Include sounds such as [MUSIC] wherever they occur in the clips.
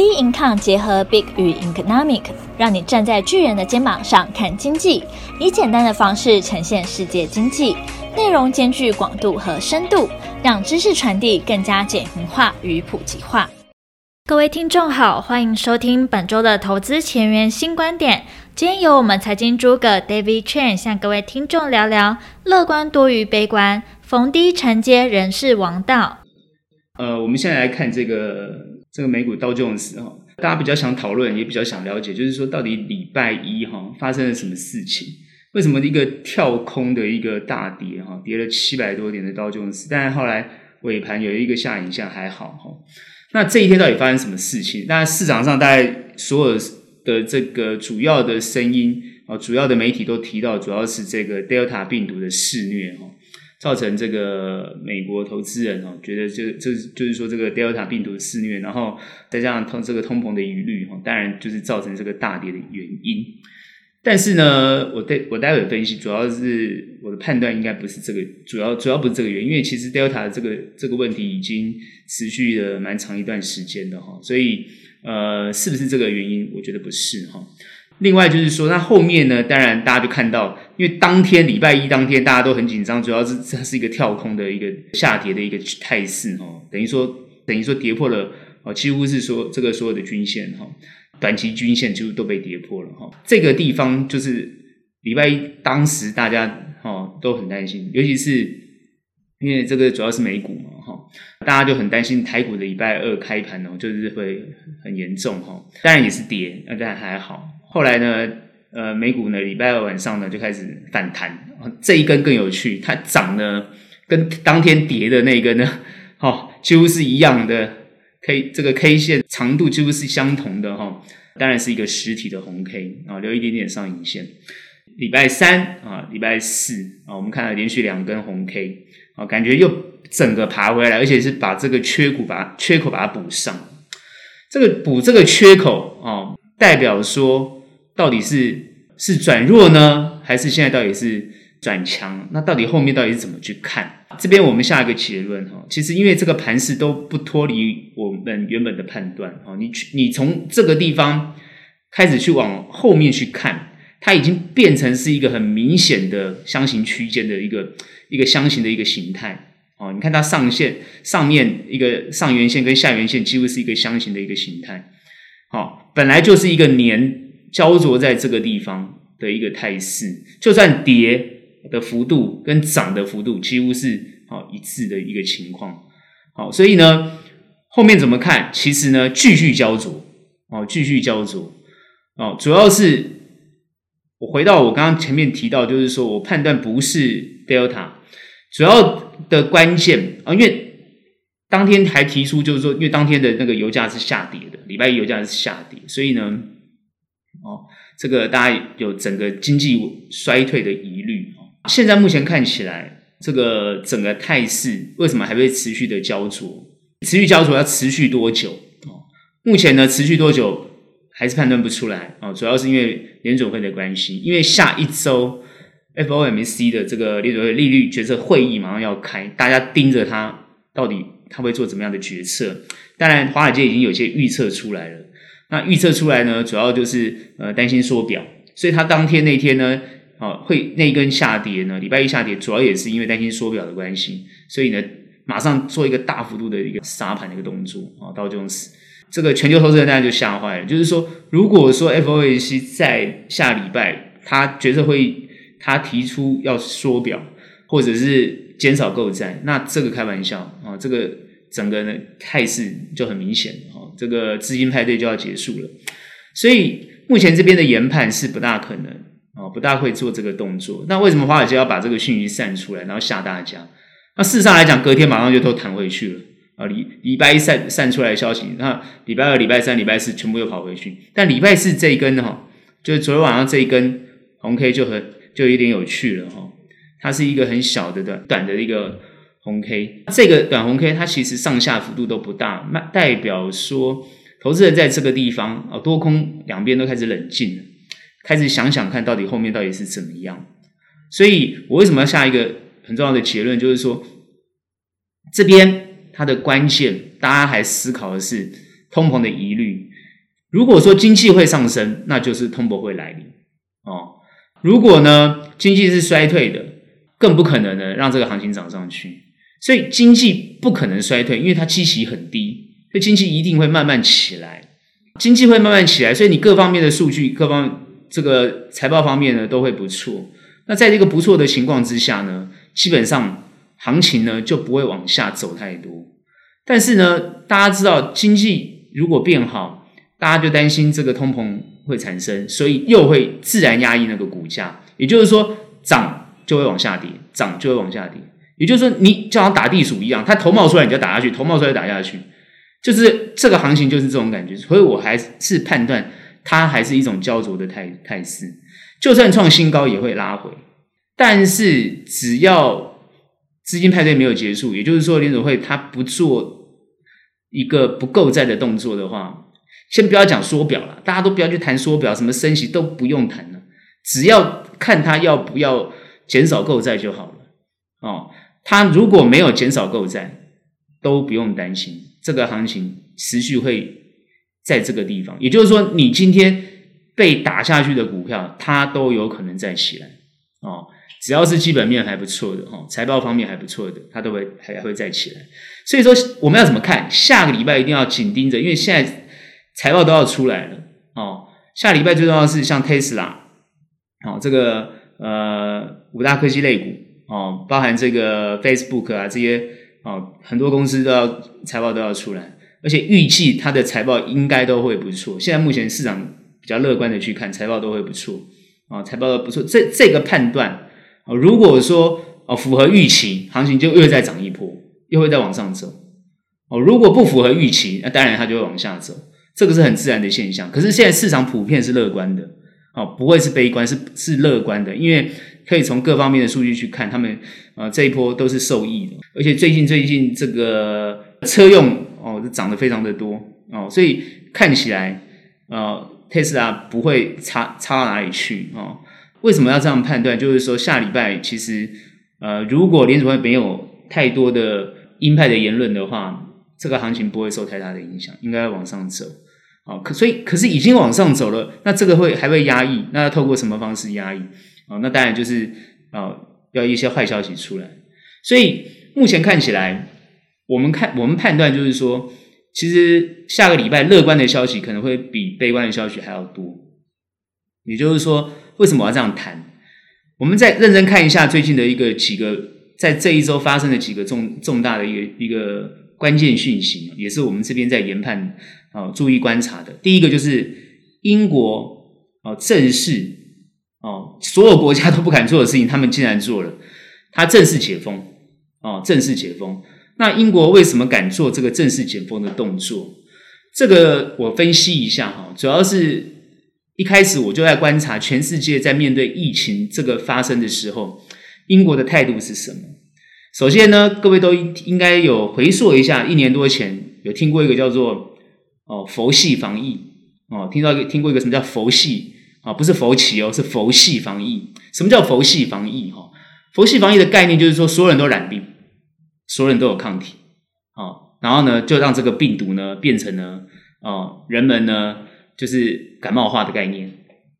B Income 结合 Big 与 Economic，让你站在巨人的肩膀上看经济，以简单的方式呈现世界经济，内容兼具广度和深度，让知识传递更加简明化与普及化。各位听众好，欢迎收听本周的投资前沿新观点。今天由我们财经诸葛 David Chen 向各位听众聊聊乐观多于悲观，逢低承接仍是王道。呃，我们现在来看这个。这个美股道琼斯哈，大家比较想讨论，也比较想了解，就是说到底礼拜一哈发生了什么事情？为什么一个跳空的一个大跌哈，跌了七百多点的道琼斯，但是后来尾盘有一个下影线还好哈。那这一天到底发生什么事情？那市场上大概所有的这个主要的声音啊，主要的媒体都提到，主要是这个 Delta 病毒的肆虐哈。造成这个美国投资人哦，觉得这这就是说这个 Delta 病毒肆虐，然后再加上通这个通膨的疑虑哈，当然就是造成这个大跌的原因。但是呢，我待我待会分析，主要是我的判断应该不是这个，主要主要不是这个原因，因为其实 Delta 这个这个问题已经持续了蛮长一段时间的哈，所以呃，是不是这个原因？我觉得不是哈。另外就是说，那后面呢？当然大家就看到，因为当天礼拜一当天大家都很紧张，主要是这是一个跳空的一个下跌的一个态势哦，等于说等于说跌破了哦，几乎是说这个所有的均线哈，短期均线几乎都被跌破了哈。这个地方就是礼拜一当时大家哦都很担心，尤其是因为这个主要是美股嘛哈，大家就很担心台股的礼拜二开盘哦，就是会很严重哈。当然也是跌，那但还好。后来呢，呃，美股呢，礼拜二晚上呢就开始反弹，这一根更有趣，它涨呢跟当天跌的那一根呢，[LAUGHS] 哦，几乎是一样的，K 这个 K 线长度几乎是相同的哈、哦，当然是一个实体的红 K 啊、哦，留一点点上影线。礼拜三啊，礼拜四啊，我们看到连续两根红 K 啊，感觉又整个爬回来，而且是把这个缺口把缺口把它补上，这个补这个缺口啊、代表说。到底是是转弱呢，还是现在到底是转强？那到底后面到底是怎么去看？这边我们下一个结论哈，其实因为这个盘势都不脱离我们原本的判断哈，你去你从这个地方开始去往后面去看，它已经变成是一个很明显的箱型区间的一个一个箱型的一个形态哦。你看它上线上面一个上缘线跟下缘线几乎是一个箱型的一个形态，好，本来就是一个年。焦灼在这个地方的一个态势，就算跌的幅度跟涨的幅度几乎是好一致的一个情况。好，所以呢，后面怎么看？其实呢，继续焦灼哦，继续焦灼哦。主要是我回到我刚刚前面提到，就是说我判断不是 Delta，主要的关键啊，因为当天还提出就是说，因为当天的那个油价是下跌的，礼拜一油价是下跌，所以呢。哦，这个大家有整个经济衰退的疑虑哦。现在目前看起来，这个整个态势为什么还会持续的焦灼？持续焦灼要持续多久？哦，目前呢，持续多久还是判断不出来哦。主要是因为联准会的关系，因为下一周 FOMC 的这个联准会利率决策会议马上要开，大家盯着它，到底它会做怎么样的决策？当然，华尔街已经有些预测出来了。那预测出来呢，主要就是呃担心缩表，所以他当天那天呢，哦会那一根下跌呢，礼拜一下跌，主要也是因为担心缩表的关系，所以呢马上做一个大幅度的一个杀盘的一个动作啊，道琼斯这个全球投资人大家就吓坏了，就是说如果说 FOMC 在下礼拜他决策会议他提出要缩表或者是减少购债，那这个开玩笑啊，这个。整个呢态势就很明显，这个资金派对就要结束了，所以目前这边的研判是不大可能哦，不大会做这个动作。那为什么华尔街要把这个讯息散出来，然后吓大家？那事实上来讲，隔天马上就都弹回去了啊！礼礼拜一散散出来的消息，那礼拜二、礼拜三、礼拜四全部又跑回去。但礼拜四这一根哈，就是昨天晚上这一根红 K 就很就有点有趣了哈，它是一个很小的短短的一个。红 K 这个短红 K 它其实上下幅度都不大，那代表说投资人在这个地方啊，多空两边都开始冷静了，开始想想看到底后面到底是怎么样。所以我为什么要下一个很重要的结论，就是说这边它的关键，大家还思考的是通膨的疑虑。如果说经济会上升，那就是通膨会来临哦。如果呢经济是衰退的，更不可能呢让这个行情涨上去。所以经济不可能衰退，因为它基期很低，所以经济一定会慢慢起来。经济会慢慢起来，所以你各方面的数据、各方这个财报方面呢都会不错。那在这个不错的情况之下呢，基本上行情呢就不会往下走太多。但是呢，大家知道经济如果变好，大家就担心这个通膨会产生，所以又会自然压抑那个股价。也就是说，涨就会往下跌，涨就会往下跌。也就是说，你就像打地鼠一样，它头冒出来你就打下去，头冒出来打下去，就是这个行情就是这种感觉。所以我还是判断它还是一种胶着的态态势，就算创新高也会拉回。但是只要资金派对没有结束，也就是说联总会它不做一个不购债的动作的话，先不要讲缩表了，大家都不要去谈缩表，什么升息都不用谈了，只要看它要不要减少购债就好了哦。它如果没有减少购债，都不用担心，这个行情持续会在这个地方。也就是说，你今天被打下去的股票，它都有可能再起来哦。只要是基本面还不错的哦，财报方面还不错的，它都会还会再起来。所以说，我们要怎么看？下个礼拜一定要紧盯着，因为现在财报都要出来了哦。下礼拜最重要是像 Tesla，哦，这个呃五大科技类股。哦，包含这个 Facebook 啊，这些哦，很多公司都要财报都要出来，而且预计它的财报应该都会不错。现在目前市场比较乐观的去看，财报都会不错啊，财报都不错。这这个判断哦，如果说哦符合预期，行情就又再涨一波，又会再往上走。哦，如果不符合预期，那当然它就会往下走，这个是很自然的现象。可是现在市场普遍是乐观的，哦，不会是悲观，是是乐观的，因为。可以从各方面的数据去看，他们啊、呃、这一波都是受益的，而且最近最近这个车用哦涨得非常的多哦，所以看起来呃特斯拉不会差差到哪里去哦。为什么要这样判断？就是说下礼拜其实呃如果联储会没有太多的鹰派的言论的话，这个行情不会受太大的影响，应该往上走哦。可所以可是已经往上走了，那这个会还会压抑？那要透过什么方式压抑？哦，那当然就是啊，要一些坏消息出来。所以目前看起来，我们看我们判断就是说，其实下个礼拜乐观的消息可能会比悲观的消息还要多。也就是说，为什么我要这样谈？我们再认真看一下最近的一个几个，在这一周发生的几个重重大的一个一个关键讯息，也是我们这边在研判啊，注意观察的。第一个就是英国啊，正式。哦，所有国家都不敢做的事情，他们竟然做了。他正式解封，哦，正式解封。那英国为什么敢做这个正式解封的动作？这个我分析一下哈，主要是一开始我就在观察全世界在面对疫情这个发生的时候，英国的态度是什么。首先呢，各位都应该有回溯一下，一年多前有听过一个叫做哦佛系防疫哦，听到听过一个什么叫佛系。啊，不是佛系哦，是佛系防疫。什么叫佛系防疫？哈，佛系防疫的概念就是说，所有人都染病，所有人都有抗体，啊，然后呢，就让这个病毒呢变成了，哦，人们呢就是感冒化的概念，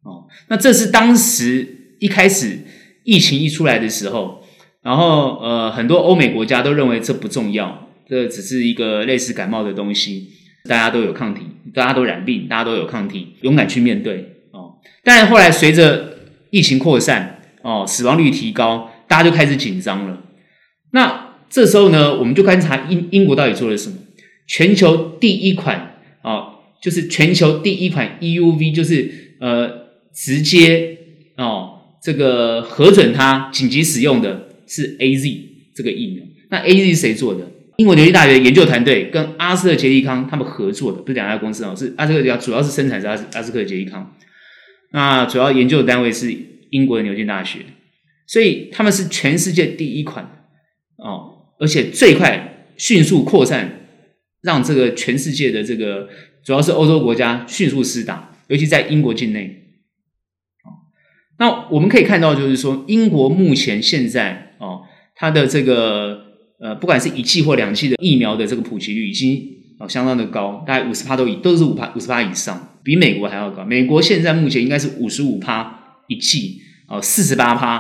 哦，那这是当时一开始疫情一出来的时候，然后呃，很多欧美国家都认为这不重要，这只是一个类似感冒的东西，大家都有抗体，大家都染病，大家都有抗体，勇敢去面对。当然，后来随着疫情扩散，哦，死亡率提高，大家就开始紧张了。那这时候呢，我们就观察英英国到底做了什么？全球第一款哦，就是全球第一款 EUV，就是呃，直接哦，这个核准它紧急使用的是 AZ 这个疫苗。那 AZ 谁做的？英国牛津大学研究团队跟阿斯特捷利康他们合作的，不是两家公司哦，是阿斯特杰主要是生产是阿斯阿斯克捷利康。那主要研究的单位是英国的牛津大学，所以他们是全世界第一款哦，而且最快迅速扩散，让这个全世界的这个主要是欧洲国家迅速施打，尤其在英国境内。那我们可以看到，就是说英国目前现在哦，它的这个呃，不管是一剂或两剂的疫苗的这个普及率已经哦，相当的高，大概五十趴都以都是五趴五十趴以上，比美国还要高。美国现在目前应该是五十五趴一剂哦，四十八趴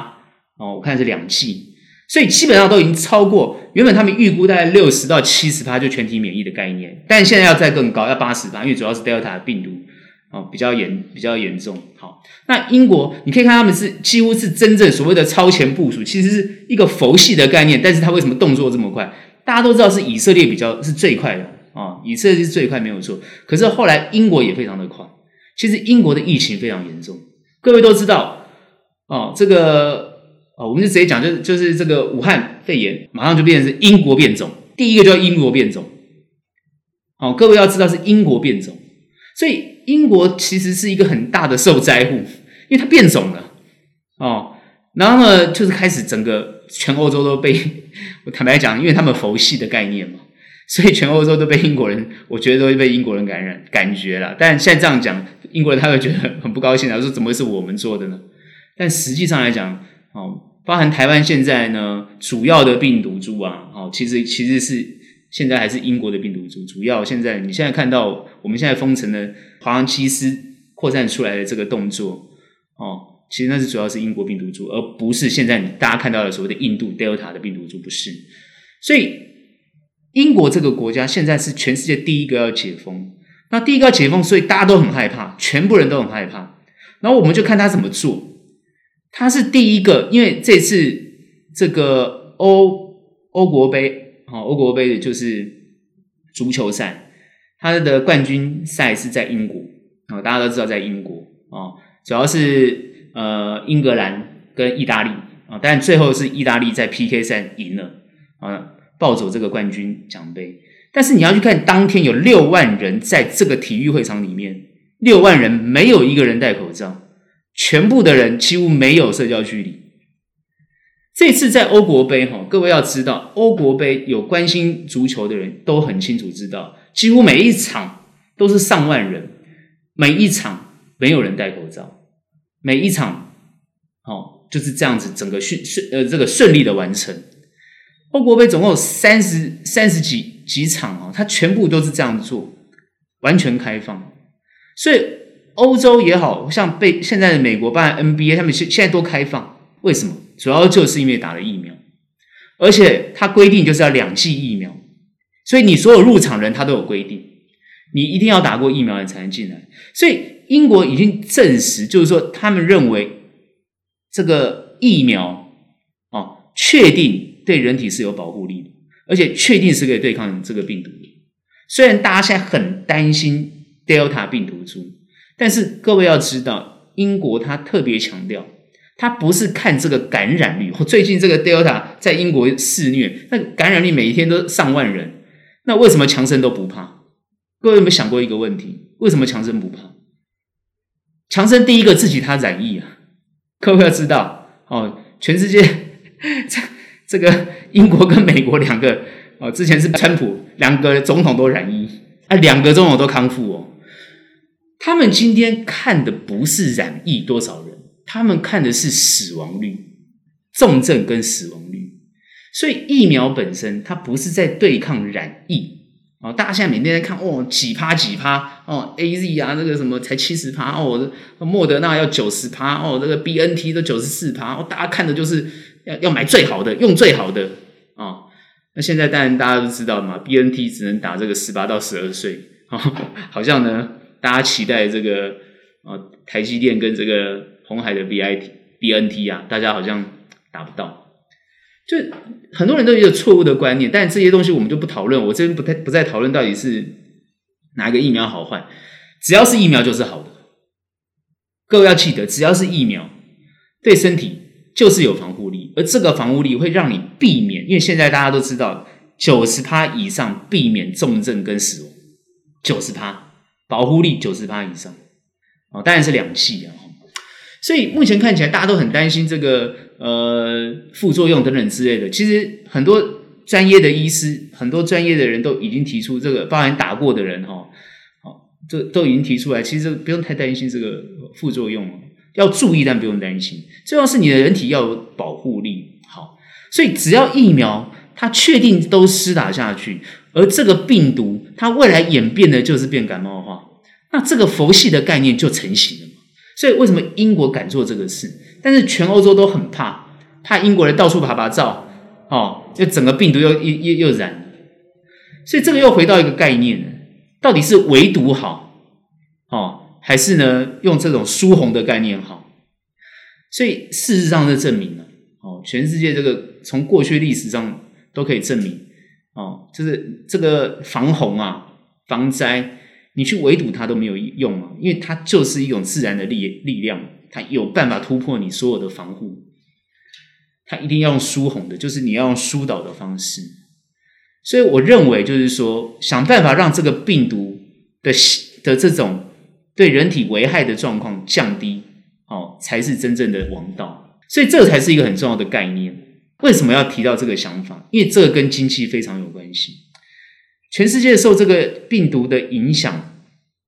哦，我看是两剂，所以基本上都已经超过原本他们预估大概六十到七十趴就全体免疫的概念，但现在要再更高，要八十趴，因为主要是 Delta 的病毒哦比较严比较严重。好，那英国你可以看他们是几乎是真正所谓的超前部署，其实是一个佛系的概念，但是他为什么动作这么快？大家都知道是以色列比较是最快的啊、哦，以色列是最快没有错。可是后来英国也非常的快。其实英国的疫情非常严重，各位都知道哦。这个哦，我们就直接讲，就是就是这个武汉肺炎马上就变成是英国变种，第一个叫英国变种。哦，各位要知道是英国变种，所以英国其实是一个很大的受灾户，因为它变种了哦。然后呢，就是开始整个。全欧洲都被 [LAUGHS] 我坦白讲，因为他们佛系的概念嘛，所以全欧洲都被英国人，我觉得都会被英国人感染，感觉了。但现在这样讲，英国人他会觉得很不高兴，他说怎么会是我们做的呢？但实际上来讲，哦，包含台湾现在呢，主要的病毒株啊，哦，其实其实是现在还是英国的病毒株，主要现在你现在看到我们现在封城的华航机师扩散出来的这个动作，哦。其实那是主要是英国病毒株，而不是现在你大家看到的所谓的印度 Delta 的病毒株，不是。所以英国这个国家现在是全世界第一个要解封，那第一个要解封，所以大家都很害怕，全部人都很害怕。然后我们就看他怎么做。他是第一个，因为这次这个欧欧国杯，好，欧国杯的就是足球赛，他的冠军赛是在英国啊，大家都知道在英国啊，主要是。呃，英格兰跟意大利啊，但最后是意大利在 PK 赛赢了啊，抱走这个冠军奖杯。但是你要去看，当天有六万人在这个体育会场里面，六万人没有一个人戴口罩，全部的人几乎没有社交距离。这次在欧国杯哈，各位要知道，欧国杯有关心足球的人都很清楚知道，几乎每一场都是上万人，每一场没有人戴口罩。每一场，哦，就是这样子，整个顺顺呃，这个顺利的完成。欧国杯总共有三十三十几几场哦，它全部都是这样做，完全开放。所以欧洲也好像被现在的美国办 NBA，他们现现在都开放，为什么？主要就是因为打了疫苗，而且它规定就是要两剂疫苗，所以你所有入场人他都有规定，你一定要打过疫苗你才能进来，所以。英国已经证实，就是说，他们认为这个疫苗哦，确定对人体是有保护力的，而且确定是可以对抗这个病毒的。虽然大家现在很担心 Delta 病毒株，但是各位要知道，英国他特别强调，他不是看这个感染率。最近这个 Delta 在英国肆虐，那感染率每一天都上万人，那为什么强生都不怕？各位有没有想过一个问题？为什么强生不怕？强生第一个自己他染疫啊，各位要知道哦，全世界 [LAUGHS] 这这个英国跟美国两个哦，之前是川普两个总统都染疫，啊，两个总统都康复哦。他们今天看的不是染疫多少人，他们看的是死亡率、重症跟死亡率。所以疫苗本身它不是在对抗染疫。哦，大家现在每天在看哦，几趴几趴哦，A Z 啊，那个什么才七十趴哦，莫德纳要九十趴哦，这个 B N T 都九十四趴哦，大家看的就是要要买最好的，用最好的啊、哦。那现在当然大家都知道嘛，B N T 只能打这个十八到十二岁哦，好像呢，大家期待这个啊、哦，台积电跟这个红海的 B I T B N T 啊，大家好像达不到。就很多人都有一个错误的观念，但这些东西我们就不讨论。我这边不太不再讨论到底是哪个疫苗好坏，只要是疫苗就是好的。各位要记得，只要是疫苗，对身体就是有防护力，而这个防护力会让你避免，因为现在大家都知道，九十趴以上避免重症跟死亡，九十趴保护力九十趴以上，哦，当然是两剂啊。所以目前看起来，大家都很担心这个呃副作用等等之类的。其实很多专业的医师，很多专业的人都已经提出这个，包含打过的人哈，好，这都已经提出来。其实不用太担心这个副作用，要注意但不用担心。重要是你的人体要有保护力。好，所以只要疫苗它确定都施打下去，而这个病毒它未来演变的就是变感冒化，那这个佛系的概念就成型了。所以为什么英国敢做这个事？但是全欧洲都很怕，怕英国人到处趴趴走，哦，就整个病毒又又又又染了。所以这个又回到一个概念，到底是围堵好，哦，还是呢用这种疏洪的概念好？所以事实上是证明了，哦，全世界这个从过去历史上都可以证明，哦，就是这个防洪啊、防灾，你去围堵它都没有用嘛，因为它就是一种自然的力力量，它有办法突破你所有的防护，它一定要用疏洪的，就是你要用疏导的方式。所以我认为，就是说，想办法让这个病毒的的这种对人体危害的状况降低。哦，才是真正的王道，所以这才是一个很重要的概念。为什么要提到这个想法？因为这个跟经济非常有关系。全世界受这个病毒的影响，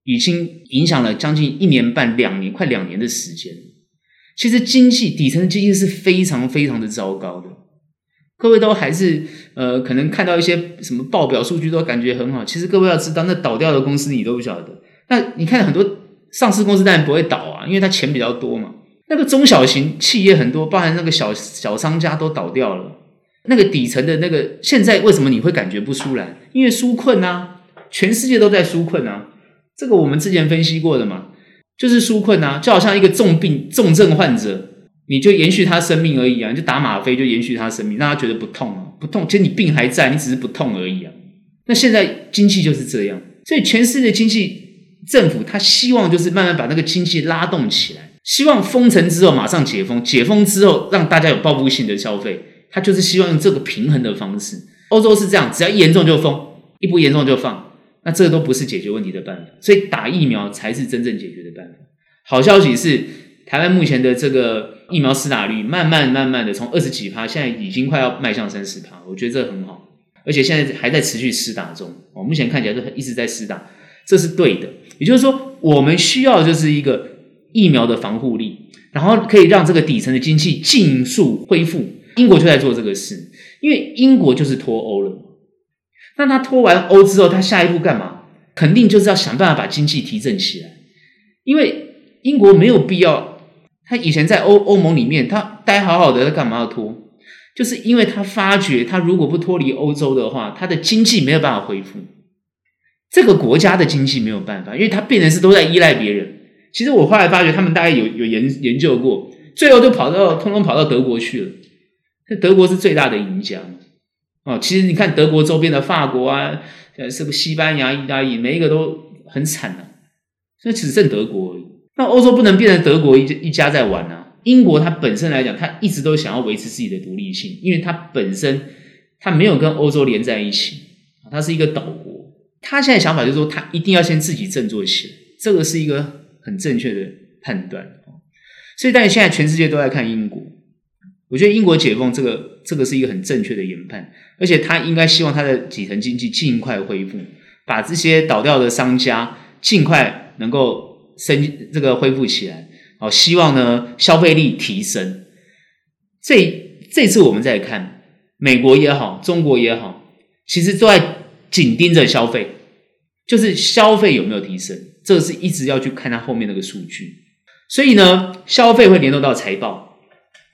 已经影响了将近一年半、两年，快两年的时间。其实经济底层的经济是非常非常的糟糕的。各位都还是呃，可能看到一些什么报表数据都感觉很好。其实各位要知道，那倒掉的公司你都不晓得。那你看很多。上市公司当然不会倒啊，因为它钱比较多嘛。那个中小型企业很多，包含那个小小商家都倒掉了。那个底层的那个，现在为什么你会感觉不出来？因为纾困啊，全世界都在纾困啊。这个我们之前分析过的嘛，就是纾困啊，就好像一个重病重症患者，你就延续他生命而已啊，就打吗啡就延续他生命，让他觉得不痛啊，不痛。其实你病还在，你只是不痛而已啊。那现在经济就是这样，所以全世界经济。政府他希望就是慢慢把那个经济拉动起来，希望封城之后马上解封，解封之后让大家有报复性的消费，他就是希望用这个平衡的方式。欧洲是这样，只要一严重就封，一不严重就放，那这个都不是解决问题的办法，所以打疫苗才是真正解决的办法。好消息是，台湾目前的这个疫苗施打率慢慢慢慢的从二十几趴，现在已经快要迈向三十趴，我觉得这很好，而且现在还在持续施打中，哦，目前看起来都一直在施打，这是对的。也就是说，我们需要就是一个疫苗的防护力，然后可以让这个底层的经济尽速恢复。英国就在做这个事，因为英国就是脱欧了嘛。那他脱完欧之后，他下一步干嘛？肯定就是要想办法把经济提振起来。因为英国没有必要，他以前在欧欧盟里面，他待好好的，他干嘛要脱？就是因为他发觉，他如果不脱离欧洲的话，他的经济没有办法恢复。这个国家的经济没有办法，因为他变成是都在依赖别人。其实我后来发觉，他们大概有有研研究过，最后就跑到通通跑到德国去了。德国是最大的赢家哦。其实你看德国周边的法国啊，呃，什么西班牙、意大利，每一个都很惨啊。所以只剩德国而已。那欧洲不能变成德国一一家在玩啊。英国它本身来讲，它一直都想要维持自己的独立性，因为它本身它没有跟欧洲连在一起，它是一个岛国。他现在想法就是说，他一定要先自己振作起来，这个是一个很正确的判断。所以，但是现在全世界都在看英国，我觉得英国解封这个这个是一个很正确的研判，而且他应该希望他的底层经济尽快恢复，把这些倒掉的商家尽快能够升这个恢复起来。好，希望呢消费力提升。这这次我们再看美国也好，中国也好，其实都在。紧盯着消费，就是消费有没有提升，这个是一直要去看它后面那个数据。所以呢，消费会联动到财报，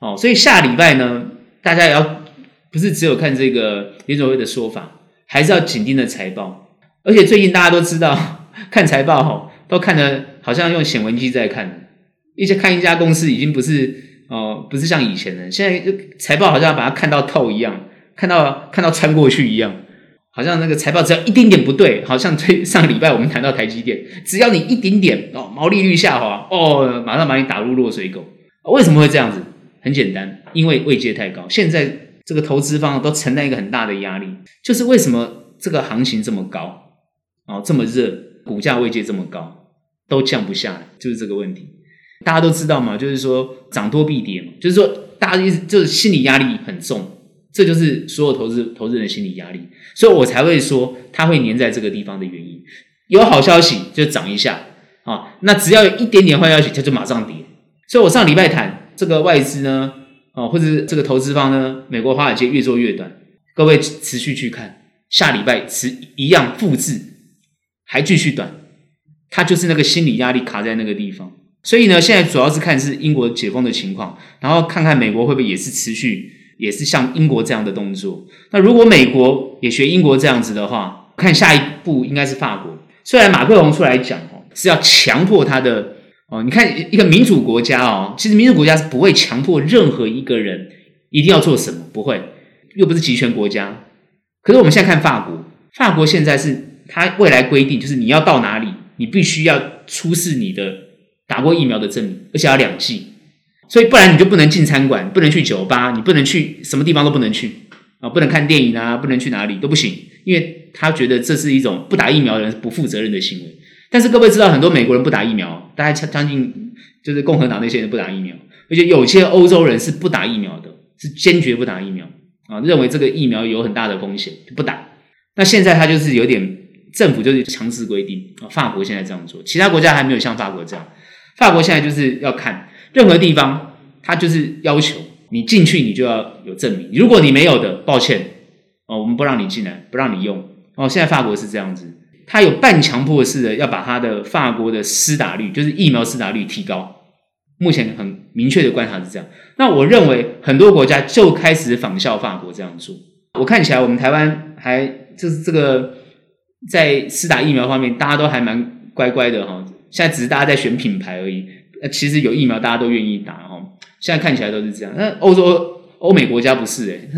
哦，所以下礼拜呢，大家也要不是只有看这个联准会的说法，还是要紧盯着财报。而且最近大家都知道，[LAUGHS] 看财报哈，都看的好像用显微镜在看，一些看一家公司已经不是哦，不是像以前的，现在财报好像把它看到透一样，看到看到穿过去一样。好像那个财报只要一点点不对，好像最上礼拜我们谈到台积电，只要你一点点哦，毛利率下滑哦，马上把你打入落水狗。为什么会这样子？很简单，因为位阶太高。现在这个投资方都承担一个很大的压力，就是为什么这个行情这么高哦，这么热，股价位阶这么高，都降不下来，就是这个问题。大家都知道嘛，就是说涨多必跌嘛，就是说大家意思就是心理压力很重。这就是所有投资投资人的心理压力，所以我才会说它会黏在这个地方的原因。有好消息就涨一下啊，那只要有一点点坏消息，它就马上跌。所以我上礼拜谈这个外资呢，啊，或者是这个投资方呢，美国华尔街越做越短，各位持续去看下礼拜持一样复制，还继续短，它就是那个心理压力卡在那个地方。所以呢，现在主要是看是英国解封的情况，然后看看美国会不会也是持续，也是像英国这样的动作。那如果美国也学英国这样子的话，看下一步应该是法国。虽然马克龙出来讲哦，是要强迫他的哦，你看一个民主国家哦，其实民主国家是不会强迫任何一个人一定要做什么，不会，又不是集权国家。可是我们现在看法国，法国现在是他未来规定，就是你要到哪里，你必须要出示你的。打过疫苗的证明，而且要两剂，所以不然你就不能进餐馆，不能去酒吧，你不能去什么地方都不能去啊，不能看电影啊，不能去哪里都不行，因为他觉得这是一种不打疫苗的人不负责任的行为。但是各位知道，很多美国人不打疫苗，大概将近就是共和党那些人不打疫苗，而且有些欧洲人是不打疫苗的，是坚决不打疫苗啊，认为这个疫苗有很大的风险，就不打。那现在他就是有点政府就是强制规定啊，法国现在这样做，其他国家还没有像法国这样。法国现在就是要看任何地方，他就是要求你进去，你就要有证明。如果你没有的，抱歉哦，我们不让你进来，不让你用哦。现在法国是这样子，他有半强迫式的要把他的法国的施打率，就是疫苗施打率提高。目前很明确的观察是这样。那我认为很多国家就开始仿效法国这样做。我看起来我们台湾还就是这个在施打疫苗方面，大家都还蛮乖乖的哈。现在只是大家在选品牌而已，呃，其实有疫苗大家都愿意打哈。现在看起来都是这样，那欧洲、欧美国家不是诶，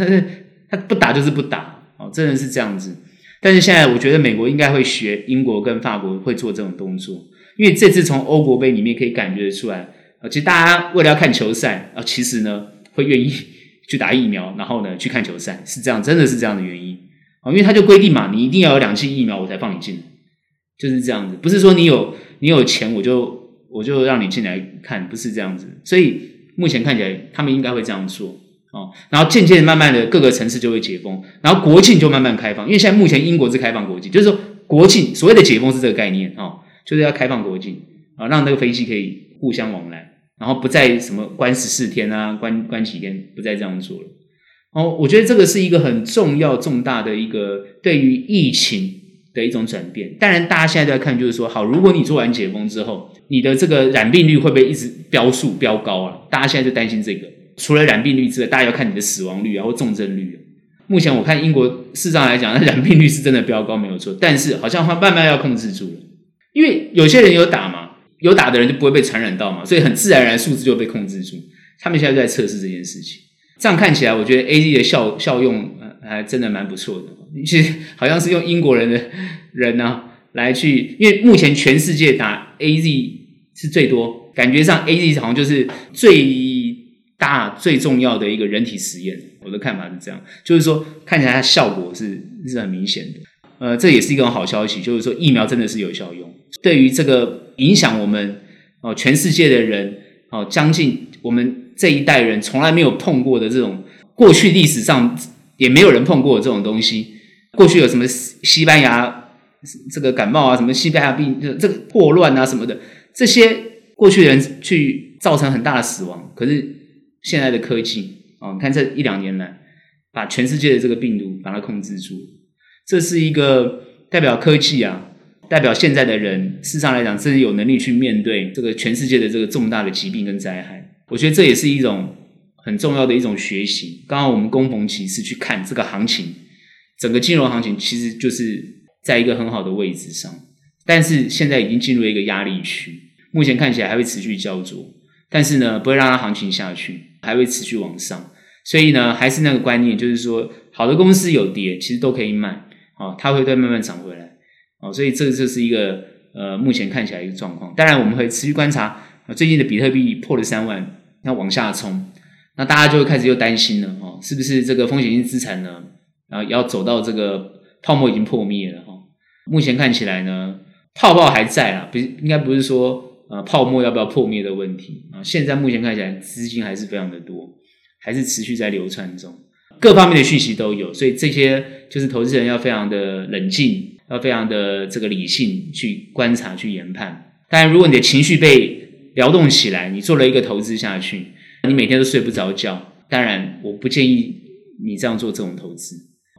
他 [LAUGHS] 他不打就是不打哦，真的是这样子。但是现在我觉得美国应该会学英国跟法国会做这种动作，因为这次从欧国杯里面可以感觉得出来，啊，其实大家为了要看球赛啊，其实呢会愿意 [LAUGHS] 去打疫苗，然后呢去看球赛，是这样，真的是这样的原因啊，因为他就规定嘛，你一定要有两剂疫苗我才放你进，就是这样子，不是说你有。你有钱，我就我就让你进来看，不是这样子。所以目前看起来，他们应该会这样做哦。然后渐渐慢慢的，各个城市就会解封，然后国庆就慢慢开放。因为现在目前英国是开放国际，就是说国庆所谓的解封是这个概念哦，就是要开放国境啊，让那个飞机可以互相往来，然后不再什么关十四天啊，关关几天，不再这样做了。哦，我觉得这个是一个很重要重大的一个对于疫情。的一种转变，当然大家现在都在看，就是说，好，如果你做完解封之后，你的这个染病率会不会一直飙速飙高啊？大家现在就担心这个。除了染病率之外，大家要看你的死亡率啊或重症率啊。目前我看英国事实上来讲，那 [LAUGHS] 染病率是真的飙高，没有错。但是好像它慢慢要控制住了，因为有些人有打嘛，有打的人就不会被传染到嘛，所以很自然而然数字就被控制住。他们现在在测试这件事情，这样看起来，我觉得 AZ 的效效用还真的蛮不错的。其实好像是用英国人的人呢、来去，因为目前全世界打 AZ 是最多，感觉上 AZ 好像就是最大最重要的一个人体实验。我的看法是这样，就是说看起来它效果是是很明显的。呃，这也是一个好消息，就是说疫苗真的是有效用。对于这个影响我们哦、全世界的人哦、将近我们这一代人从来没有碰过的这种过去历史上也没有人碰过的这种东西。过去有什么西班牙这个感冒啊，什么西班牙病，这个霍乱啊什么的，这些过去的人去造成很大的死亡。可是现在的科技啊，你看这一两年来，把全世界的这个病毒把它控制住，这是一个代表科技啊，代表现在的人，事实上来讲，真的有能力去面对这个全世界的这个重大的疾病跟灾害。我觉得这也是一种很重要的一种学习。刚刚我们恭逢其时去看这个行情。整个金融行情其实就是在一个很好的位置上，但是现在已经进入一个压力区，目前看起来还会持续焦灼，但是呢，不会让它行情下去，还会持续往上。所以呢，还是那个观念，就是说，好的公司有跌，其实都可以买，哦，它会再慢慢涨回来，哦，所以这就是一个呃，目前看起来一个状况。当然，我们会持续观察，最近的比特币破了三万，要往下冲，那大家就会开始又担心了，哦，是不是这个风险性资产呢？然后要走到这个泡沫已经破灭了哈，目前看起来呢，泡泡还在啊，不是应该不是说呃泡沫要不要破灭的问题啊，现在目前看起来资金还是非常的多，还是持续在流窜中，各方面的讯息都有，所以这些就是投资人要非常的冷静，要非常的这个理性去观察去研判。当然，如果你的情绪被撩动起来，你做了一个投资下去，你每天都睡不着觉，当然我不建议你这样做这种投资。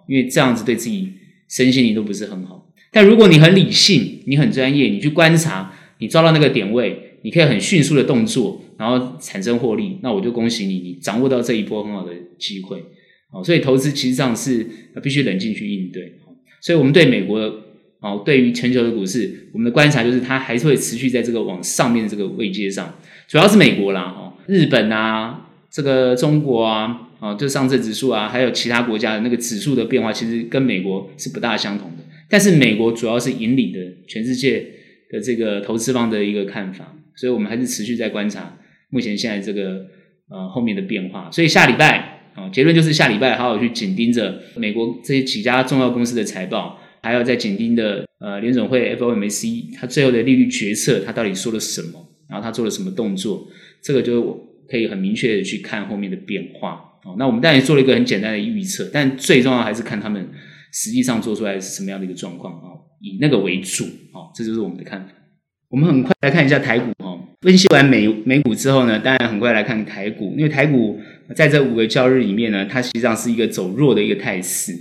因为这样子对自己身心灵都不是很好。但如果你很理性，你很专业，你去观察，你抓到那个点位，你可以很迅速的动作，然后产生获利，那我就恭喜你，你掌握到这一波很好的机会。哦，所以投资其实上是必须冷静去应对。所以我们对美国的，哦，对于全球的股市，我们的观察就是它还是会持续在这个往上面这个位阶上，主要是美国啦，哦，日本啊，这个中国啊，啊，就上证指数啊，还有其他国家的那个指数的变化，其实跟美国是不大相同的。但是美国主要是引领的全世界的这个投资方的一个看法，所以我们还是持续在观察目前现在这个呃后面的变化。所以下礼拜。啊，结论就是下礼拜好好去紧盯着美国这些几家重要公司的财报，还要再紧盯的呃联准会 FOMC 它最后的利率决策，它到底说了什么，然后它做了什么动作，这个就可以很明确的去看后面的变化。哦，那我们当然做了一个很简单的预测，但最重要还是看他们实际上做出来是什么样的一个状况啊，以那个为主。哦，这就是我们的看法。我们很快来看一下台股哈，分析完美美股之后呢，当然很快来看台股，因为台股。在这五个交易日里面呢，它实际上是一个走弱的一个态势。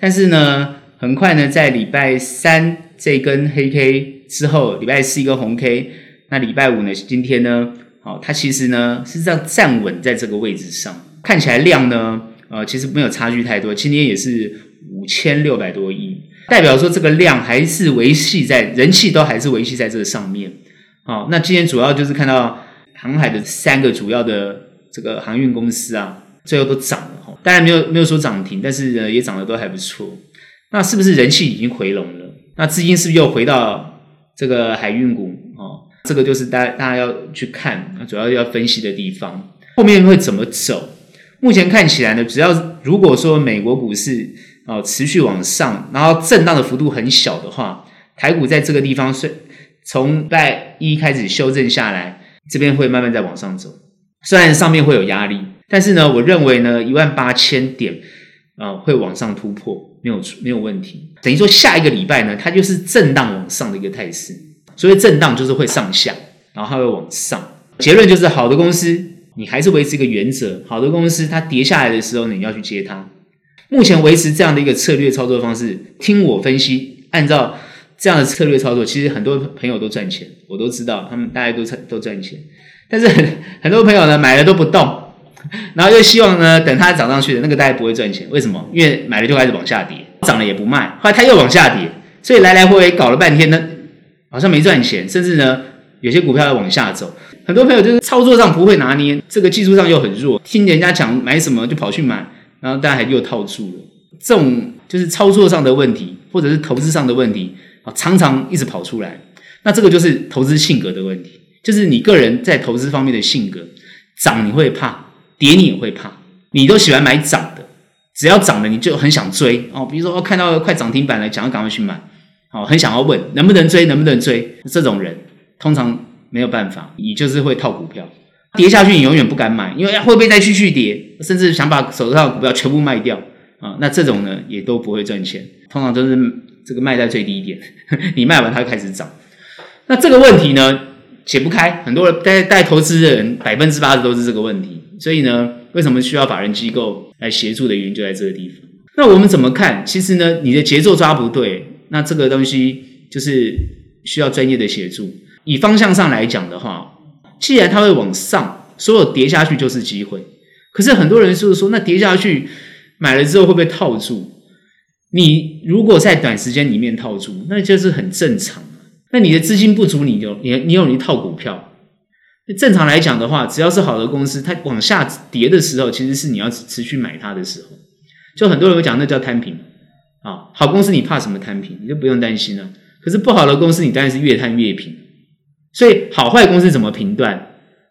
但是呢，很快呢，在礼拜三这根黑 K 之后，礼拜四一个红 K，那礼拜五呢，今天呢，好，它其实呢是这样站稳在这个位置上，看起来量呢，呃，其实没有差距太多，今天也是五千六百多亿，代表说这个量还是维系在人气都还是维系在这个上面。好，那今天主要就是看到航海的三个主要的。这个航运公司啊，最后都涨了哈，当然没有没有说涨停，但是呢也涨得都还不错。那是不是人气已经回笼了？那资金是不是又回到这个海运股？哦，这个就是大家大家要去看，主要要分析的地方。后面会怎么走？目前看起来呢，只要如果说美国股市哦持续往上，然后震荡的幅度很小的话，台股在这个地方是从拜一开始修正下来，这边会慢慢再往上走。虽然上面会有压力，但是呢，我认为呢，一万八千点啊、会往上突破，没有没有问题。等于说下一个礼拜呢，它就是震荡往上的一个态势。所以震荡就是会上下，然后它会往上。结论就是，好的公司你还是维持一个原则，好的公司它跌下来的时候，你要去接它。目前维持这样的一个策略操作方式，听我分析，按照这样的策略操作，其实很多朋友都赚钱，我都知道，他们大家都赚都赚钱。但是很很多朋友呢，买了都不动，[LAUGHS] 然后又希望呢，等它涨上去的那个大家不会赚钱，为什么？因为买了就开始往下跌，涨了也不卖，后来它又往下跌，所以来来回回搞了半天呢，好像没赚钱，甚至呢，有些股票要往下走。很多朋友就是操作上不会拿捏，这个技术上又很弱，听人家讲买什么就跑去买，然后大家还又套住了。这种就是操作上的问题，或者是投资上的问题啊，常常一直跑出来。那这个就是投资性格的问题。就是你个人在投资方面的性格，涨你会怕，跌你也会怕，你都喜欢买涨的，只要涨了你就很想追哦。比如说看到快涨停板了，想要赶快去买，哦，很想要问能不能追，能不能追？这种人通常没有办法，你就是会套股票，跌下去你永远不敢买，因为会不会再继续跌，甚至想把手上的股票全部卖掉啊？那这种呢也都不会赚钱，通常都是这个卖在最低点，[LAUGHS] 你卖完它开始涨。那这个问题呢？解不开，很多人带带投资人百分之八十都是这个问题，所以呢，为什么需要法人机构来协助的原因就在这个地方。那我们怎么看？其实呢，你的节奏抓不对，那这个东西就是需要专业的协助。以方向上来讲的话，既然它会往上，所有跌下去就是机会。可是很多人就是说，那跌下去买了之后会不会套住？你如果在短时间里面套住，那就是很正常。那你的资金不足，你就你你有一套股票。正常来讲的话，只要是好的公司，它往下跌的时候，其实是你要持续买它的时候。就很多人会讲，那叫摊平啊。好公司你怕什么摊平？你就不用担心了。可是不好的公司，你当然是越摊越平。所以好坏公司怎么评断？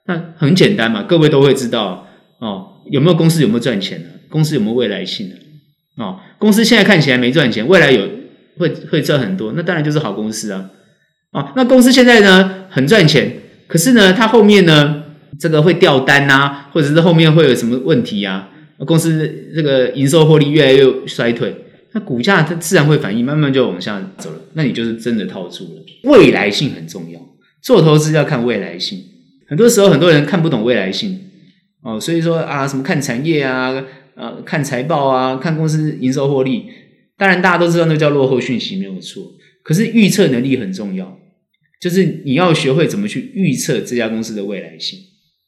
那很简单嘛，各位都会知道哦。有没有公司有没有赚钱呢？公司有没有未来性呢？哦，公司现在看起来没赚钱，未来有会会赚很多，那当然就是好公司啊。哦，那公司现在呢很赚钱，可是呢，它后面呢这个会掉单啊，或者是后面会有什么问题啊？公司这个营收获利越来越衰退，那股价它自然会反应，慢慢就往下走了。那你就是真的套住了。未来性很重要，做投资要看未来性。很多时候很多人看不懂未来性哦，所以说啊，什么看产业啊，呃，看财报啊，看公司营收获利。当然大家都知道那叫落后讯息没有错，可是预测能力很重要，就是你要学会怎么去预测这家公司的未来性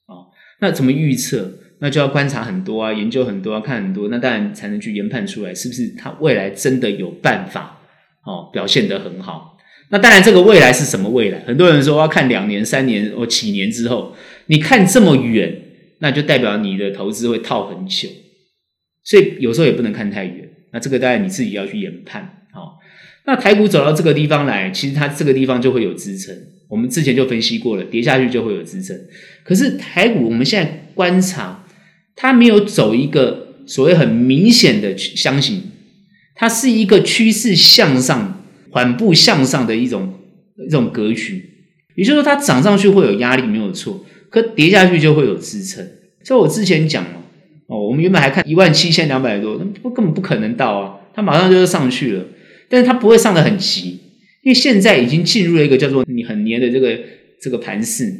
啊。那怎么预测？那就要观察很多啊，研究很多啊，看很多，那当然才能去研判出来是不是它未来真的有办法哦表现得很好。那当然，这个未来是什么未来？很多人说要看两年、三年或几年之后。你看这么远，那就代表你的投资会套很久，所以有时候也不能看太远。那这个当然你自己要去研判。好，那台股走到这个地方来，其实它这个地方就会有支撑。我们之前就分析过了，跌下去就会有支撑。可是台股我们现在观察，它没有走一个所谓很明显的箱型，它是一个趋势向上、缓步向上的一种一种格局。也就是说，它涨上去会有压力，没有错。可跌下去就会有支撑，所以我之前讲了哦，我们原本还看一万七千两百多，那不根本不可能到啊，它马上就是上去了，但是它不会上得很急，因为现在已经进入了一个叫做你很黏的这个这个盘势，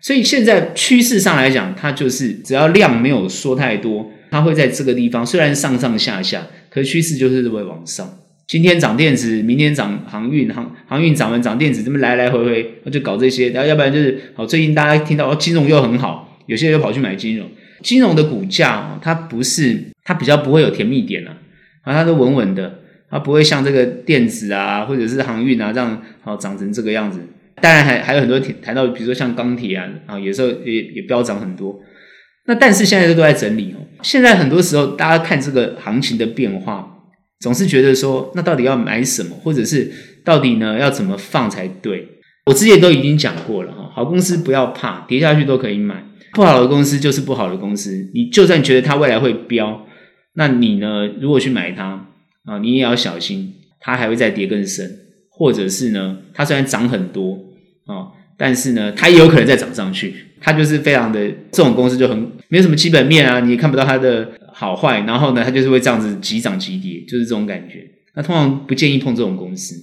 所以现在趋势上来讲，它就是只要量没有缩太多，它会在这个地方虽然上上下下，可趋势就是会往上。今天涨电子，明天涨航运，航航运涨完涨电子，这么来来回回，就搞这些。然后要不然就是，好，最近大家听到哦，金融又很好，有些人又跑去买金融。金融的股价哦，它不是，它比较不会有甜蜜点啊，啊，它都稳稳的，它不会像这个电子啊，或者是航运啊这样，好涨成这个样子。当然还还有很多谈到，比如说像钢铁啊，啊，有时候也也飙涨很多。那但是现在都在整理哦。现在很多时候，大家看这个行情的变化。总是觉得说，那到底要买什么，或者是到底呢要怎么放才对？我之前都已经讲过了哈，好公司不要怕，跌下去都可以买，不好的公司就是不好的公司。你就算觉得它未来会飙，那你呢，如果去买它啊，你也要小心，它还会再跌更深，或者是呢，它虽然涨很多啊，但是呢，它也有可能再涨上去。它就是非常的这种公司就很没有什么基本面啊，你也看不到它的。好坏，然后呢，它就是会这样子急涨急跌，就是这种感觉。那通常不建议碰这种公司，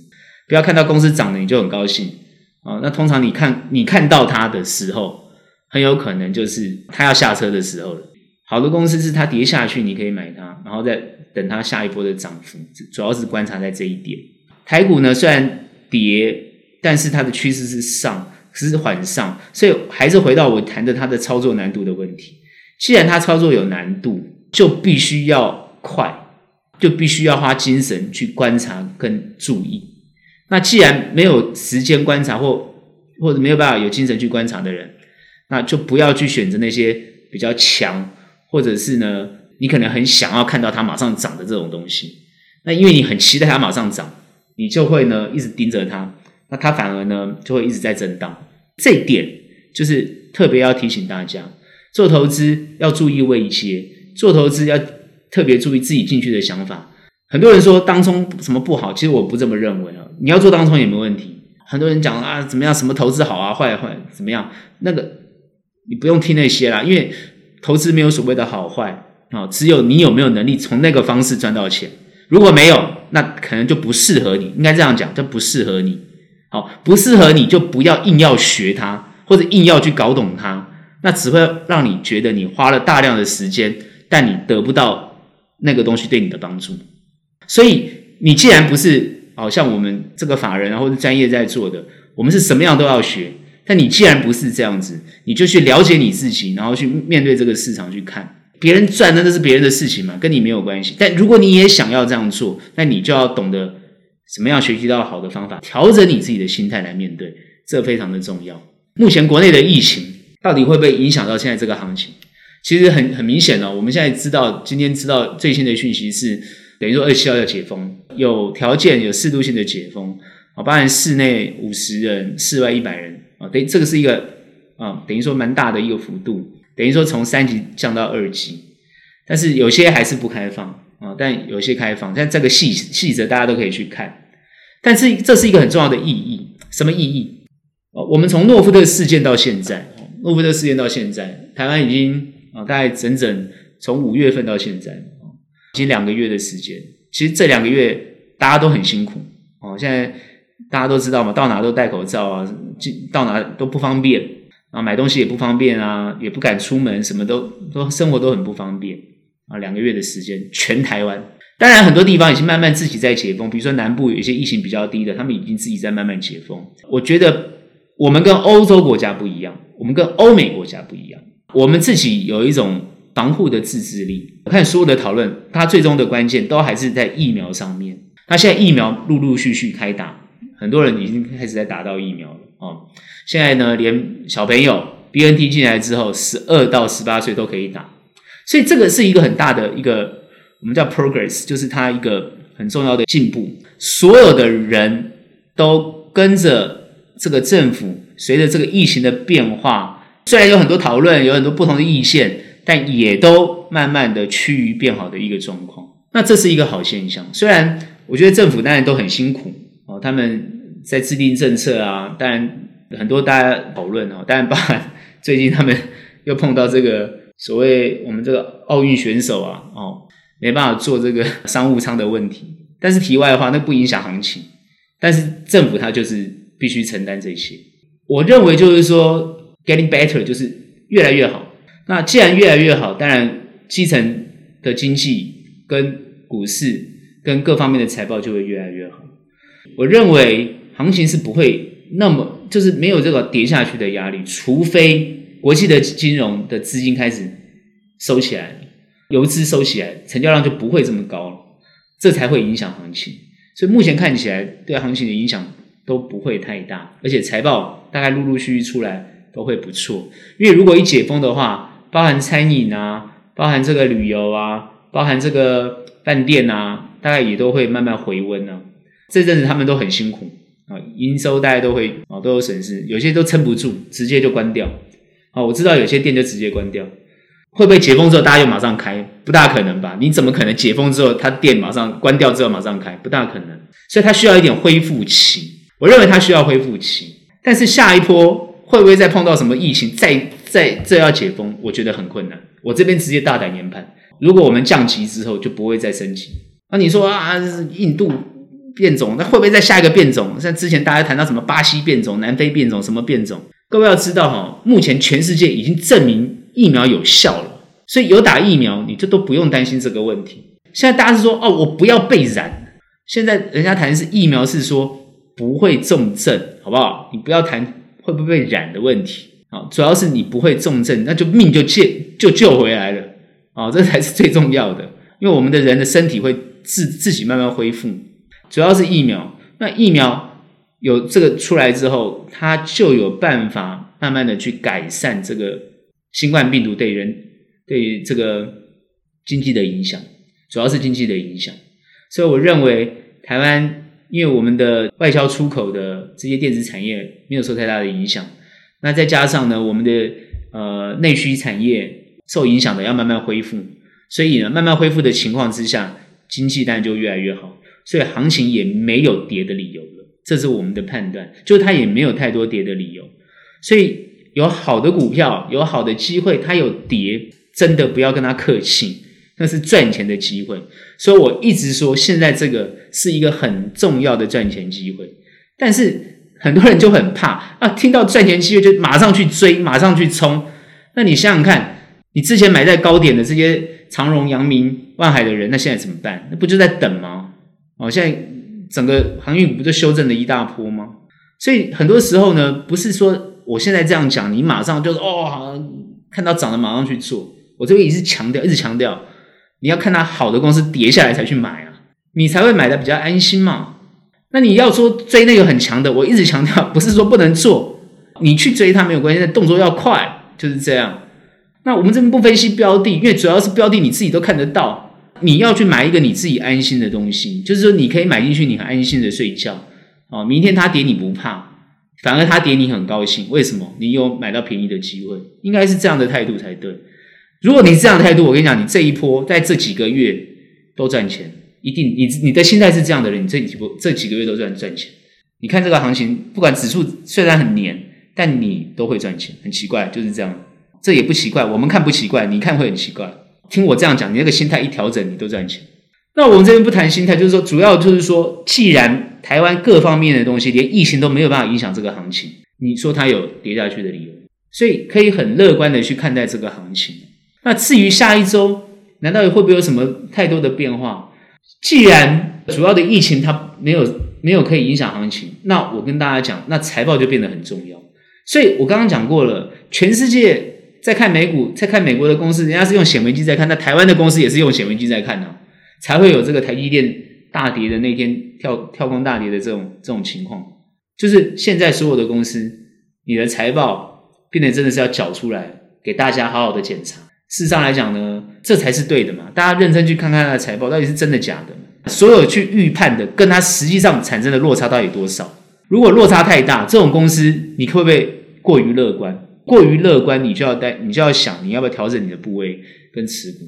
不要看到公司涨了你就很高兴啊。那通常你看你看到它的时候，很有可能就是它要下车的时候了。好的公司是它跌下去你可以买它，然后再等它下一波的涨幅，主要是观察在这一点。台股呢虽然跌，但是它的趋势是上，是缓上，所以还是回到我谈的它的操作难度的问题。既然它操作有难度。就必须要快，就必须要花精神去观察跟注意。那既然没有时间观察或或者没有办法有精神去观察的人，那就不要去选择那些比较强，或者是呢，你可能很想要看到它马上涨的这种东西。那因为你很期待它马上涨，你就会呢一直盯着它，那它反而呢就会一直在震荡。这一点就是特别要提醒大家，做投资要注意为一些。做投资要特别注意自己进去的想法。很多人说当冲什么不好，其实我不这么认为啊。你要做当冲也没问题。很多人讲啊，怎么样，什么投资好啊，坏坏怎么样？那个你不用听那些啦，因为投资没有所谓的好坏啊，只有你有没有能力从那个方式赚到钱。如果没有，那可能就不适合你。应该这样讲，就不适合你。好，不适合你就不要硬要学它，或者硬要去搞懂它，那只会让你觉得你花了大量的时间。但你得不到那个东西对你的帮助，所以你既然不是好像我们这个法人啊，或者专业在做的，我们是什么样都要学。但你既然不是这样子，你就去了解你自己，然后去面对这个市场去看。别人赚的那是别人的事情嘛，跟你没有关系。但如果你也想要这样做，那你就要懂得怎么样学习到好的方法，调整你自己的心态来面对，这非常的重要。目前国内的疫情到底会不会影响到现在这个行情？其实很很明显哦，我们现在知道，今天知道最新的讯息是，等于说二七号要解封，有条件有适度性的解封啊，包含室内五十人，室外一百人啊，等于这个是一个啊，等于说蛮大的一个幅度，等于说从三级降到二级，但是有些还是不开放啊，但有些开放，但这个细细则大家都可以去看，但是这是一个很重要的意义，什么意义？哦，我们从诺富特事件到现在，诺富特事件到现在，台湾已经。啊，大概整整从五月份到现在啊，已经两个月的时间。其实这两个月大家都很辛苦哦。现在大家都知道嘛，到哪都戴口罩啊，到哪都不方便啊，买东西也不方便啊，也不敢出门，什么都都生活都很不方便啊。两个月的时间，全台湾当然，很多地方已经慢慢自己在解封，比如说南部有一些疫情比较低的，他们已经自己在慢慢解封。我觉得我们跟欧洲国家不一样，我们跟欧美国家不一样，我们自己有一种防护的自制力。我看所有的讨论，它最终的关键都还是在疫苗上面。那现在疫苗陆陆续续开打，很多人已经开始在打到疫苗了哦。现在呢，连小朋友 BNT 进来之后，十二到十八岁都可以打，所以这个是一个很大的一个。我们叫 progress，就是它一个很重要的进步。所有的人都跟着这个政府，随着这个疫情的变化，虽然有很多讨论，有很多不同的意见，但也都慢慢的趋于变好的一个状况。那这是一个好现象。虽然我觉得政府当然都很辛苦哦，他们在制定政策啊，当然很多大家讨论哦，当然包含最近他们又碰到这个所谓我们这个奥运选手啊，哦。没办法做这个商务舱的问题，但是题外的话，那不影响行情。但是政府它就是必须承担这些。我认为就是说，getting better 就是越来越好。那既然越来越好，当然基层的经济跟股市跟各方面的财报就会越来越好。我认为行情是不会那么就是没有这个跌下去的压力，除非国际的金融的资金开始收起来。游资收起来，成交量就不会这么高了，这才会影响行情。所以目前看起来，对行情的影响都不会太大，而且财报大概陆陆续续出来都会不错。因为如果一解封的话，包含餐饮啊，包含这个旅游啊，包含这个饭店啊，大概也都会慢慢回温呢、啊。这阵子他们都很辛苦啊，营收大家都会啊都有损失，有些都撑不住，直接就关掉。啊，我知道有些店就直接关掉。会不会解封之后大家又马上开？不大可能吧？你怎么可能解封之后他店马上关掉之后马上开？不大可能。所以它需要一点恢复期。我认为它需要恢复期。但是下一波会不会再碰到什么疫情？再再这要解封，我觉得很困难。我这边直接大胆研判，如果我们降级之后就不会再升级。那你说啊，印度变种，那会不会再下一个变种？像之前大家谈到什么巴西变种、南非变种，什么变种？各位要知道哈，目前全世界已经证明。疫苗有效了，所以有打疫苗，你就都不用担心这个问题。现在大家是说，哦，我不要被染。现在人家谈的是疫苗，是说不会重症，好不好？你不要谈会不会被染的问题啊，主要是你不会重症，那就命就救就救回来了啊，这才是最重要的。因为我们的人的身体会自自己慢慢恢复，主要是疫苗。那疫苗有这个出来之后，它就有办法慢慢的去改善这个。新冠病毒对人对这个经济的影响，主要是经济的影响。所以我认为台湾，因为我们的外销出口的这些电子产业没有受太大的影响，那再加上呢，我们的呃内需产业受影响的要慢慢恢复，所以呢，慢慢恢复的情况之下，经济当然就越来越好，所以行情也没有跌的理由了。这是我们的判断，就它也没有太多跌的理由，所以。有好的股票，有好的机会，它有跌，真的不要跟它客气，那是赚钱的机会。所以我一直说，现在这个是一个很重要的赚钱机会。但是很多人就很怕啊，听到赚钱机会就马上去追，马上去冲。那你想想看，你之前买在高点的这些长荣、阳明、万海的人，那现在怎么办？那不就在等吗？哦，现在整个航运股不就修正了一大波吗？所以很多时候呢，不是说。我现在这样讲，你马上就是哦，看到涨了马上去做。我这边也是强调，一直强调，你要看它好的公司跌下来才去买啊，你才会买的比较安心嘛。那你要说追那个很强的，我一直强调，不是说不能做，你去追它没有关系，但动作要快，就是这样。那我们这边不分析标的，因为主要是标的你自己都看得到，你要去买一个你自己安心的东西，就是说你可以买进去，你很安心的睡觉哦。明天它跌你不怕。反而他跌，你很高兴，为什么？你有买到便宜的机会，应该是这样的态度才对。如果你是这样的态度，我跟你讲，你这一波在这几个月都赚钱，一定。你你的心态是这样的人，你这几波这几个月都赚赚钱。你看这个行情，不管指数虽然很黏，但你都会赚钱，很奇怪，就是这样。这也不奇怪，我们看不奇怪，你看会很奇怪。听我这样讲，你那个心态一调整，你都赚钱。那我们这边不谈心态，就是说，主要就是说，既然台湾各方面的东西连疫情都没有办法影响这个行情，你说它有跌下去的理由，所以可以很乐观的去看待这个行情。那至于下一周，难道会不会有什么太多的变化？既然主要的疫情它没有没有可以影响行情，那我跟大家讲，那财报就变得很重要。所以我刚刚讲过了，全世界在看美股，在看美国的公司，人家是用显微镜在看，那台湾的公司也是用显微镜在看呢、才会有这个台积电大跌的那天跳跳空大跌的这种这种情况。就是现在所有的公司，你的财报变得真的是要缴出来给大家好好的检查。事实上来讲呢，这才是对的嘛。大家认真去看看它的财报，到底是真的假的？所有去预判的，跟它实际上产生的落差到底多少？如果落差太大，这种公司你会不会？过于乐观，过于乐观，你就要带，你就要想，你要不要调整你的部位跟持股？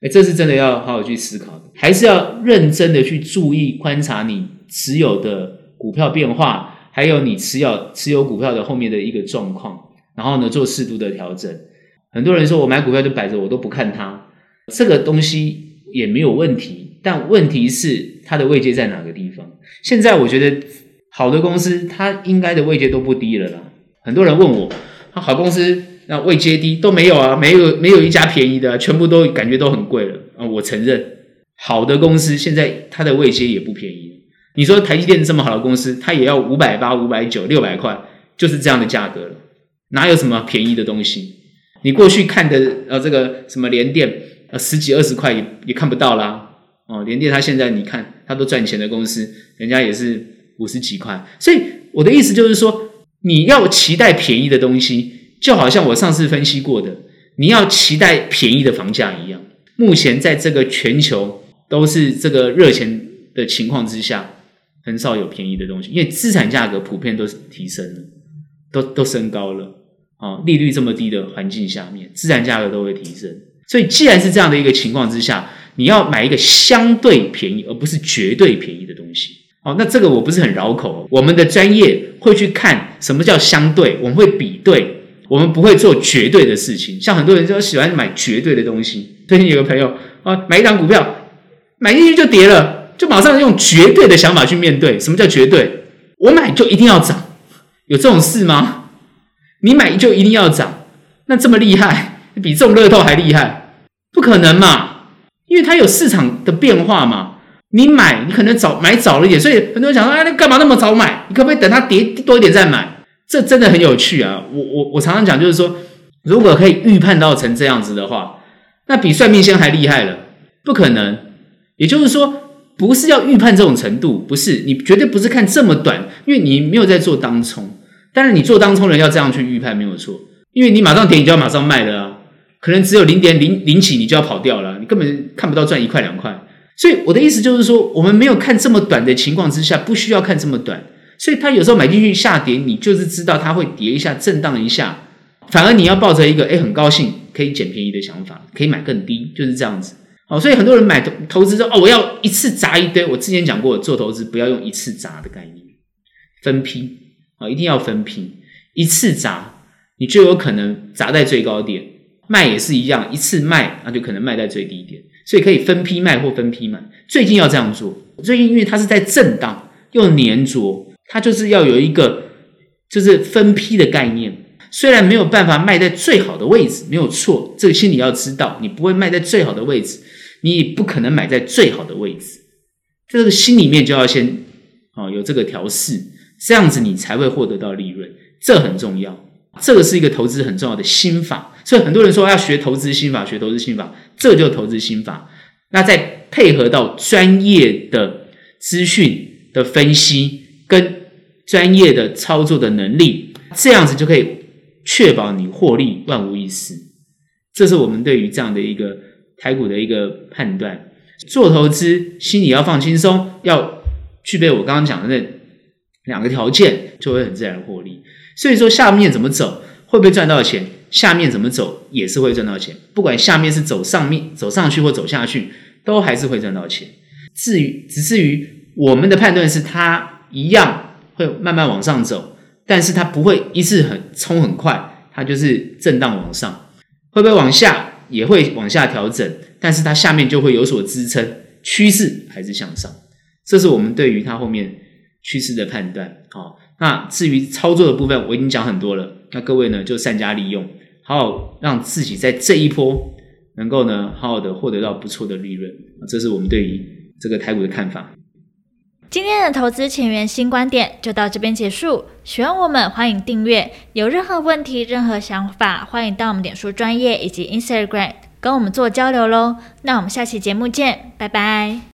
诶，这是真的要好好去思考的，还是要认真的去注意观察你持有的股票变化，还有你持有持有股票的后面的一个状况，然后呢，做适度的调整。很多人说我买股票就摆着，我都不看它，这个东西也没有问题，但问题是它的位阶在哪个地方？现在我觉得好的公司，它应该的位阶都不低了啦。很多人问我，好公司那位阶低都没有啊，没有没有一家便宜的，全部都感觉都很贵了啊。我承认，好的公司现在它的位阶也不便宜。你说台积电这么好的公司，它也要五百八、五百九、六百块，就是这样的价格了，哪有什么便宜的东西？你过去看的呃这个什么联电，呃十几二十块也也看不到啦。哦，联电它现在你看它都赚钱的公司，人家也是五十几块。所以我的意思就是说。你要期待便宜的东西，就好像我上次分析过的，你要期待便宜的房价一样。目前在这个全球都是这个热钱的情况之下，很少有便宜的东西，因为资产价格普遍都是提升了，都都升高了啊！利率这么低的环境下面，自然价格都会提升。所以，既然是这样的一个情况之下，你要买一个相对便宜，而不是绝对便宜的东西。哦，那这个我不是很绕口。我们的专业会去看什么叫相对，我们会比对，我们不会做绝对的事情。像很多人就喜欢买绝对的东西。最近有个朋友啊，买一档股票，买进去就跌了，就马上用绝对的想法去面对。什么叫绝对？我买就一定要涨，有这种事吗？你买就一定要涨，那这么厉害，[LAUGHS] 比中乐透还厉害？不可能嘛，因为它有市场的变化嘛。你买，你可能早买早了一点，所以很多人想说：“啊，你干嘛那么早买？你可不可以等它跌多一点再买？”这真的很有趣啊！我我我常常讲，就是说，如果可以预判到成这样子的话，那比算命仙还厉害了。不可能，也就是说，不是要预判这种程度，不是你绝对不是看这么短，因为你没有在做当冲。但是你做当冲人要这样去预判没有错，因为你马上点，你就要马上卖了啊，可能只有零点零零几，你就要跑掉了，你根本看不到赚一块两块。所以我的意思就是说，我们没有看这么短的情况之下，不需要看这么短。所以他有时候买进去下跌，你就是知道它会跌一下，震荡一下。反而你要抱着一个诶很高兴可以捡便宜的想法，可以买更低，就是这样子。好，所以很多人买投投资说哦，我要一次砸一堆。我之前讲过，做投资不要用一次砸的概念，分批啊，一定要分批。一次砸，你就有可能砸在最高点；卖也是一样，一次卖，那就可能卖在最低点。所以可以分批卖或分批买，最近要这样做。最近因为它是在震荡又黏着，它就是要有一个就是分批的概念。虽然没有办法卖在最好的位置，没有错，这个心里要知道，你不会卖在最好的位置，你也不可能买在最好的位置。这个心里面就要先啊有这个调试，这样子你才会获得到利润，这很重要。这个是一个投资很重要的心法。所以很多人说要学投资心法，学投资心法，这就投资心法。那再配合到专业的资讯的分析跟专业的操作的能力，这样子就可以确保你获利万无一失。这是我们对于这样的一个台股的一个判断。做投资心里要放轻松，要具备我刚刚讲的那两个条件，就会很自然获利。所以说下面怎么走，会不会赚到钱？下面怎么走也是会赚到钱，不管下面是走上面走上去或走下去，都还是会赚到钱。至于只至于我们的判断是，它一样会慢慢往上走，但是它不会一次很冲很快，它就是震荡往上，会不会往下也会往下调整，但是它下面就会有所支撑，趋势还是向上。这是我们对于它后面趋势的判断。好，那至于操作的部分，我已经讲很多了。那各位呢，就善加利用，好好让自己在这一波能够呢，好好的获得到不错的利润。这是我们对于这个台股的看法。今天的投资前沿新观点就到这边结束。喜欢我们，欢迎订阅。有任何问题、任何想法，欢迎到我们点书专业以及 Instagram 跟我们做交流喽。那我们下期节目见，拜拜。